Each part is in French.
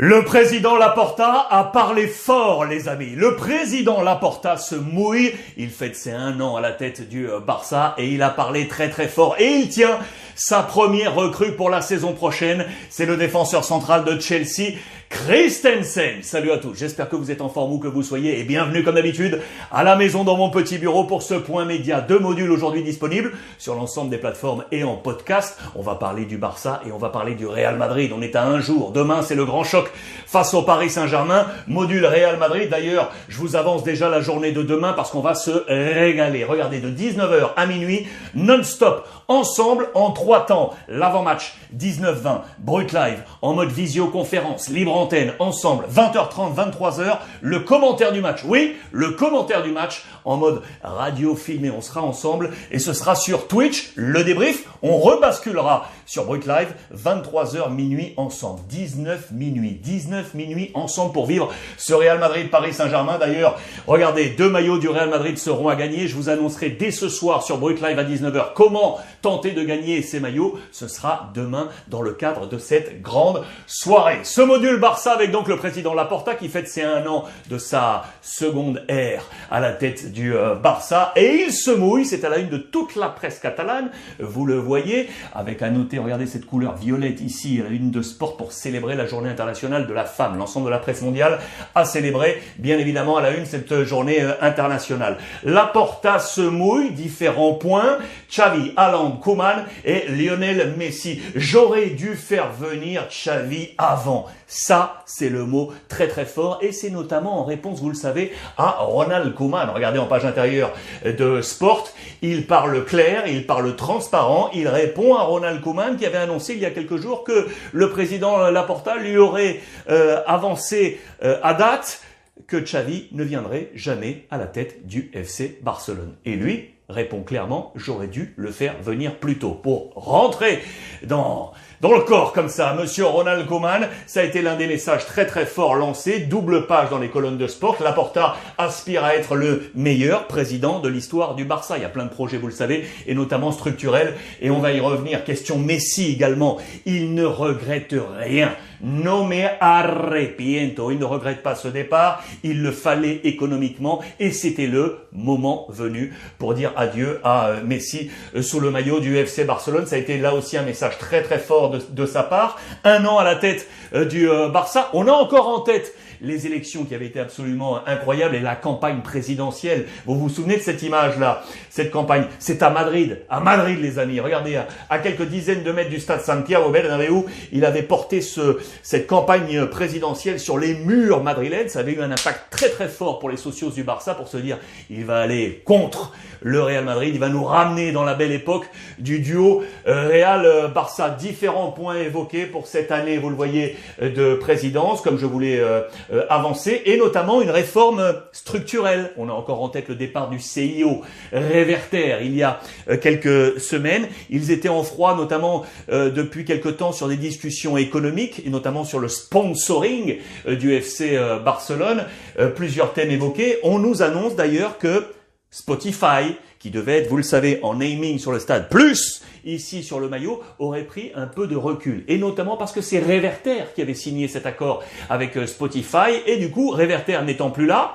Le président Laporta a parlé fort, les amis. Le président Laporta se mouille. Il fête ses un an à la tête du euh, Barça et il a parlé très très fort. Et il tient sa première recrue pour la saison prochaine. C'est le défenseur central de Chelsea, Christensen. Salut à tous, j'espère que vous êtes en forme ou que vous soyez et bienvenue comme d'habitude à la maison dans mon petit bureau pour ce point média. Deux modules aujourd'hui disponibles sur l'ensemble des plateformes et en podcast. On va parler du Barça et on va parler du Real Madrid. On est à un jour. Demain, c'est le grand choc face au Paris Saint-Germain. Module Real Madrid. D'ailleurs, je vous avance déjà la journée de demain parce qu'on va se régaler. Regardez, de 19h à minuit, non-stop, ensemble en trois temps. L'avant-match, 19-20, brut live, en mode visioconférence, libre antenne, ensemble, 20h30, 23h, le commentaire du match. Oui, le commentaire du match en mode radio filmé. On sera ensemble et ce sera sur Twitch, le débrief. On rebasculera sur Brut Live, 23h minuit ensemble. 19 minuit, 19 minuit ensemble pour vivre ce Real Madrid Paris Saint-Germain. D'ailleurs, regardez, deux maillots du Real Madrid seront à gagner. Je vous annoncerai dès ce soir sur Brut Live à 19h comment tenter de gagner ces maillots. Ce sera demain dans le cadre de cette grande soirée. Ce module Barça avec donc le président Laporta qui fête ses un an de sa seconde ère à la tête du euh, Barça et il se mouille, c'est à la une de toute la presse catalane, vous le voyez, avec à noter, regardez cette couleur violette ici, à la une de sport pour célébrer la journée internationale de la femme. L'ensemble de la presse mondiale a célébré bien évidemment à la une cette journée euh, internationale. Laporta se mouille, différents points, Xavi, Haaland, Koeman et Lionel Messi. J'aurais dû faire venir Xavi avant. Ça, c'est le mot très très fort et c'est notamment en réponse, vous le savez, à Ronald Koeman. Regardez en page intérieure de Sport, il parle clair, il parle transparent, il répond à Ronald Koeman qui avait annoncé il y a quelques jours que le président Laporta lui aurait euh, avancé euh, à date que Xavi ne viendrait jamais à la tête du FC Barcelone. Et lui répond clairement, j'aurais dû le faire venir plus tôt pour rentrer dans dans le corps comme ça. Monsieur Ronald Koeman, ça a été l'un des messages très très forts lancés, double page dans les colonnes de sport. Laporta aspire à être le meilleur président de l'histoire du Barça. Il y a plein de projets, vous le savez, et notamment structurels, et on va y revenir. Question Messi également. Il ne regrette rien. No me arrepiento. Il ne regrette pas ce départ. Il le fallait économiquement, et c'était le moment venu pour dire adieu à euh, Messi euh, sous le maillot du FC Barcelone. Ça a été là aussi un message très très fort de, sa part. Un an à la tête euh, du euh, Barça. On a encore en tête les élections qui avaient été absolument incroyables et la campagne présidentielle. Vous vous souvenez de cette image-là Cette campagne, c'est à Madrid. À Madrid, les amis. Regardez, à, quelques dizaines de mètres du stade Santiago Bernabéu, il avait porté ce, cette campagne présidentielle sur les murs madrilènes. Ça avait eu un impact très très fort pour les socios du Barça pour se dire, il va aller contre le Real Madrid, il va nous ramener dans la belle époque du duo euh, Real-Barça. Différents points évoqués pour cette année, vous le voyez, de présidence, comme je voulais euh, avancé et notamment une réforme structurelle. On a encore en tête le départ du CIO réverter il y a euh, quelques semaines. Ils étaient en froid notamment euh, depuis quelque temps sur des discussions économiques et notamment sur le sponsoring du FC Barcelone. plusieurs thèmes évoqués. On nous annonce d'ailleurs que Spotify, qui devait être, vous le savez, en naming sur le stade, plus ici sur le maillot, aurait pris un peu de recul. Et notamment parce que c'est Reverter qui avait signé cet accord avec euh, Spotify. Et du coup, Reverter n'étant plus là,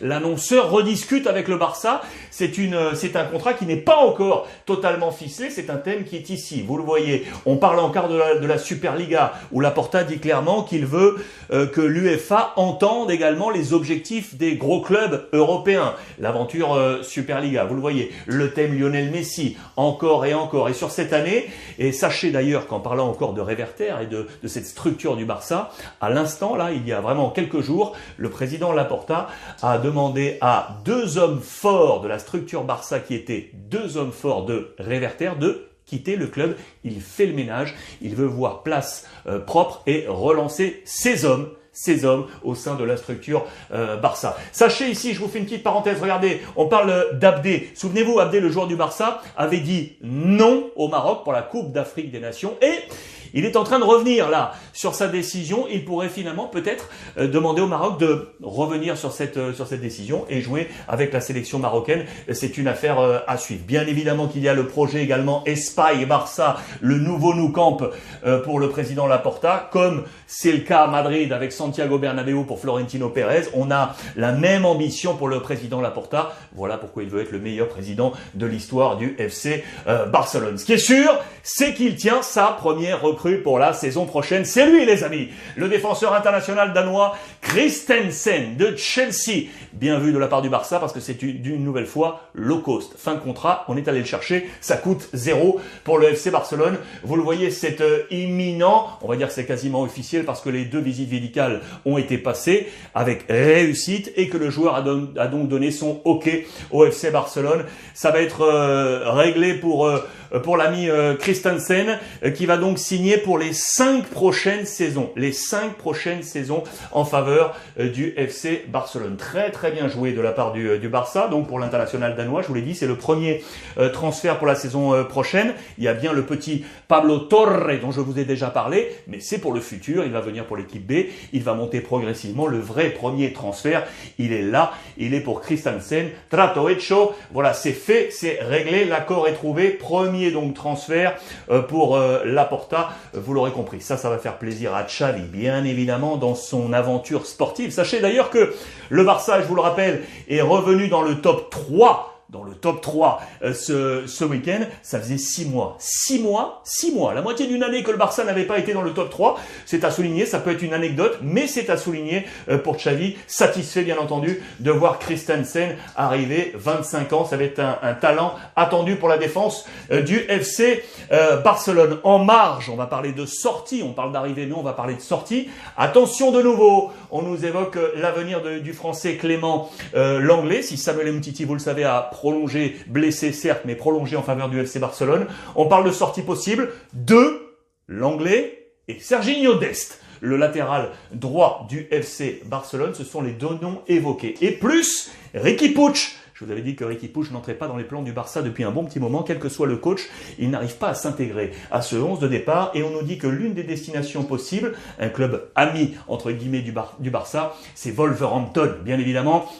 l'annonceur rediscute avec le Barça. C'est une, c'est un contrat qui n'est pas encore totalement ficelé. C'est un thème qui est ici. Vous le voyez. On parle encore de la, Superliga où Laporta dit clairement qu'il veut euh, que l'UEFA entende également les objectifs des gros clubs européens. L'aventure euh, Superliga. Vous le voyez. Le thème Lionel Messi. Encore et encore. Et sur cette année, et sachez d'ailleurs qu'en parlant encore de Reverter et de, de cette structure du Barça, à l'instant là, il y a vraiment quelques jours, le président Laporta a demandé à deux hommes forts de la structure Barça qui étaient deux hommes forts de Réverter de quitter le club. Il fait le ménage, il veut voir place euh, propre et relancer ses hommes ces hommes au sein de la structure euh, Barça. Sachez ici, je vous fais une petite parenthèse, regardez, on parle d'Abdé. Souvenez-vous, Abdé, le joueur du Barça, avait dit non au Maroc pour la Coupe d'Afrique des Nations et il est en train de revenir là sur sa décision. Il pourrait finalement peut-être euh, demander au Maroc de revenir sur cette, euh, sur cette décision et jouer avec la sélection marocaine. C'est une affaire euh, à suivre. Bien évidemment qu'il y a le projet également Espagne Barça, le nouveau Nou Camp pour le président Laporta, comme c'est le cas à Madrid avec Santiago Bernabéu pour Florentino Pérez. On a la même ambition pour le président Laporta. Voilà pourquoi il veut être le meilleur président de l'histoire du FC Barcelone. Ce qui est sûr, c'est qu'il tient sa première pour la saison prochaine. C'est lui, les amis, le défenseur international danois Christensen de Chelsea. Bien vu de la part du Barça parce que c'est d'une nouvelle fois low cost. Fin de contrat, on est allé le chercher, ça coûte zéro pour le FC Barcelone. Vous le voyez, c'est euh, imminent. On va dire que c'est quasiment officiel parce que les deux visites médicales ont été passées avec réussite et que le joueur a, donc donné son OK au FC Barcelone. Ça va être euh, réglé pour euh, pour l'ami Christensen qui va donc signer pour les cinq prochaines saisons. Les cinq prochaines saisons en faveur du FC Barcelone. Très très bien joué de la part du, du Barça. Donc pour l'international danois, je vous l'ai dit, c'est le premier transfert pour la saison prochaine. Il y a bien le petit Pablo Torre dont je vous ai déjà parlé, mais c'est pour le futur. Il va venir pour l'équipe B. Il va monter progressivement. Le vrai premier transfert, il est là. Il est pour Christensen. Trato hecho. Voilà, c'est fait, c'est réglé. L'accord est trouvé. Premier donc transfert euh, pour euh, Laporta. Vous l'aurez compris. Ça, ça va faire plaisir à Xavi, bien évidemment, dans son aventure sportive. Sachez d'ailleurs que le Barça, je vous le rappelle, est revenu dans le top 3 dans le top 3 euh, ce, week-end, ça faisait 6 mois. 6 mois 6 mois. La moitié d'une année que le Barça n'avait pas été dans le top 3. C'est à souligner, ça peut être une anecdote, mais c'est à souligner euh, pour Xavi. Satisfait bien entendu de voir Christensen arriver, 25 ans. Ça va être un, un talent attendu pour la défense euh, du FC Barcelone. En marge, on va parler de sortie, on parle d'arrivée, mais on va parler de sortie. Attention de nouveau, on nous évoque l'avenir du français Clément Langlais. Si Samuel Mtiti, vous le savez, a prolongé, blessé certes, mais prolongé en faveur du FC Barcelone. On parle de sortie possible de l'anglais et Serginho Dest le latéral droit du FC Barcelone. Ce sont les deux noms évoqués. Et plus Ricky Puig. Je vous avais dit que Ricky Puig n'entrait pas dans les plans du Barça depuis un bon petit moment, quel que soit le coach, il n'arrive pas à s'intégrer à ce 11 de départ et on nous dit que l'une des destinations possibles, un club ami entre guillemets du Barça, c'est Wolverhampton, bien évidemment.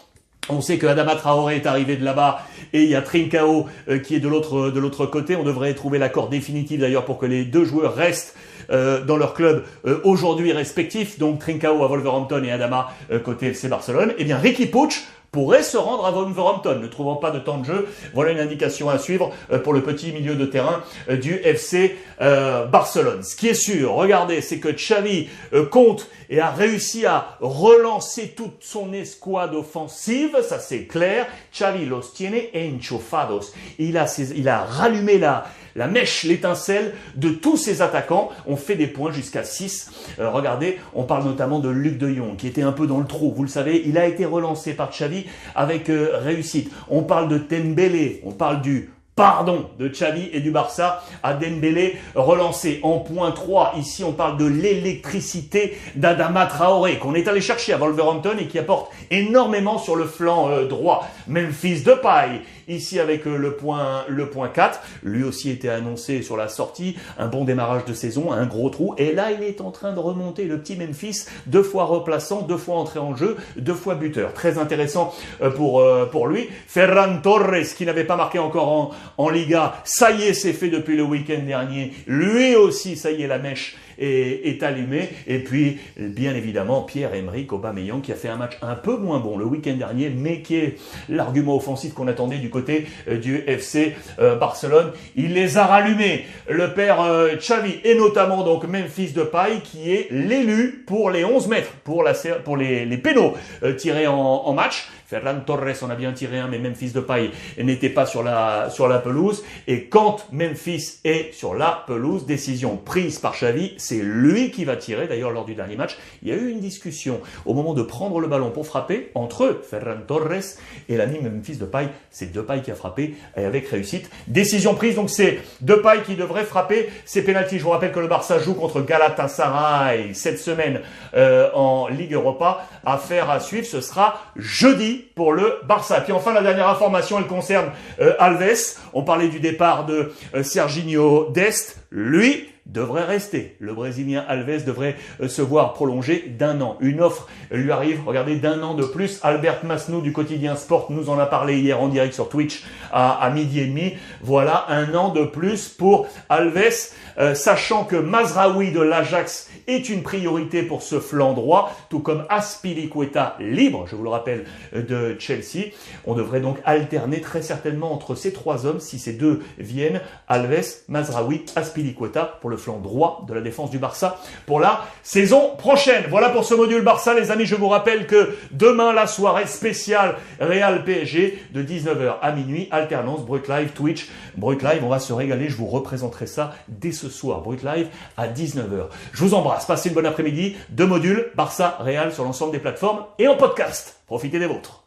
On sait que Adama Traoré est arrivé de là-bas et il y a Trincao euh, qui est de l'autre de l'autre côté. On devrait trouver l'accord définitif d'ailleurs pour que les deux joueurs restent euh, dans leur club euh, aujourd'hui respectifs. Donc Trincao à Wolverhampton et Adama côté FC Barcelone. Eh bien Ricky Puig pourrait se rendre à Wolverhampton, ne trouvant pas de temps de jeu. Voilà une indication à suivre euh, pour le petit milieu de terrain euh, du FC euh, Barcelone. Ce qui est sûr, regardez, c'est que Xavi compte et a réussi à relancer toute son escouade offensive, ça c'est clair. Xavi los tiene enchufados. Il a, il a rallumé la, la mèche, l'étincelle de tous ces attaquants. On fait des points jusqu'à 6. Euh, regardez, on parle notamment de Luc de Jong, qui était un peu dans le trou. Vous le savez, il a été relancé par Xavi avec euh, réussite. On parle de Tembele, on parle du pardon de Xavi et du Barça à Dembélé relancé en point 3. Ici, on parle de l'électricité d'Adama Traoré qu'on est allé chercher à Wolverhampton et qui apporte énormément sur le flanc euh, droit. Memphis Depay, ici avec euh, le point le point 4, lui aussi était annoncé sur la sortie, un bon démarrage de saison, un gros trou et là, il est en train de remonter le petit Memphis, deux fois replaçant, deux fois entré en jeu, deux fois buteur. Très intéressant euh, pour pour lui. Ferran Torres qui n'avait pas marqué encore en en Liga. Ça y est, c'est fait depuis le week-end dernier. Lui aussi, ça y est, la mèche est, allumée. Et puis, bien évidemment, Pierre-Emerick Aubameyang qui a fait un match un peu moins bon le week-end dernier, mais qui est l'argument offensif qu'on attendait du côté euh, du FC euh, Barcelone. Il les a rallumés. Le père euh, Xavi et notamment donc Memphis Depay qui est l'élu pour les 11 mètres, pour, la, pour les, les pénaux tirés en, en match. Ferran Torres en a bien tiré un, mais Memphis Depay n'était pas sur la, sur la pelouse. Et quand Memphis est sur la pelouse, décision prise par Xavi, c'est lui qui va tirer. D'ailleurs, lors du dernier match, il y a eu une discussion au moment de prendre le ballon pour frapper entre Ferran Torres et l'ami Memphis Depay. C'est Depay qui a frappé et avec réussite. Décision prise, donc c'est Depay qui devrait frapper ces pénalties. Je vous rappelle que le Barça joue contre Galatasaray cette semaine euh, en Ligue Europa. Affaire à suivre, ce sera jeudi pour le Barça. Puis enfin, la dernière information, elle concerne euh, Alves. On parlait du départ de euh, Serginho Dest. Lui, devrait rester. Le Brésilien Alves devrait euh, se voir prolonger d'un an. Une offre lui arrive, regardez, d'un an de plus. Albert Masnou du quotidien Sport nous en a parlé hier en direct sur Twitch à, midi et demi. Voilà un an de plus pour Alves, euh, sachant que Mazraoui de l'Ajax est une priorité pour ce flanc droit, tout comme Aspilicueta libre, je vous le rappelle, euh, de Chelsea. On devrait donc alterner très certainement entre ces trois hommes, si ces deux viennent, Alves, Mazraoui, Aspilicueta pour le flanc droit de la défense du Barça pour la saison prochaine. Voilà pour ce module Barça, les amis. Je vous rappelle que demain, la soirée spéciale Real PSG de 19h à minuit, alternance Brut Live, Twitch, Brut Live. On va se régaler. Je vous représenterai ça dès ce soir. Brut Live à 19h. Je vous embrasse. Passez une bonne après-midi. Deux modules, Barça, Real sur l'ensemble des plateformes et en podcast. Profitez des vôtres.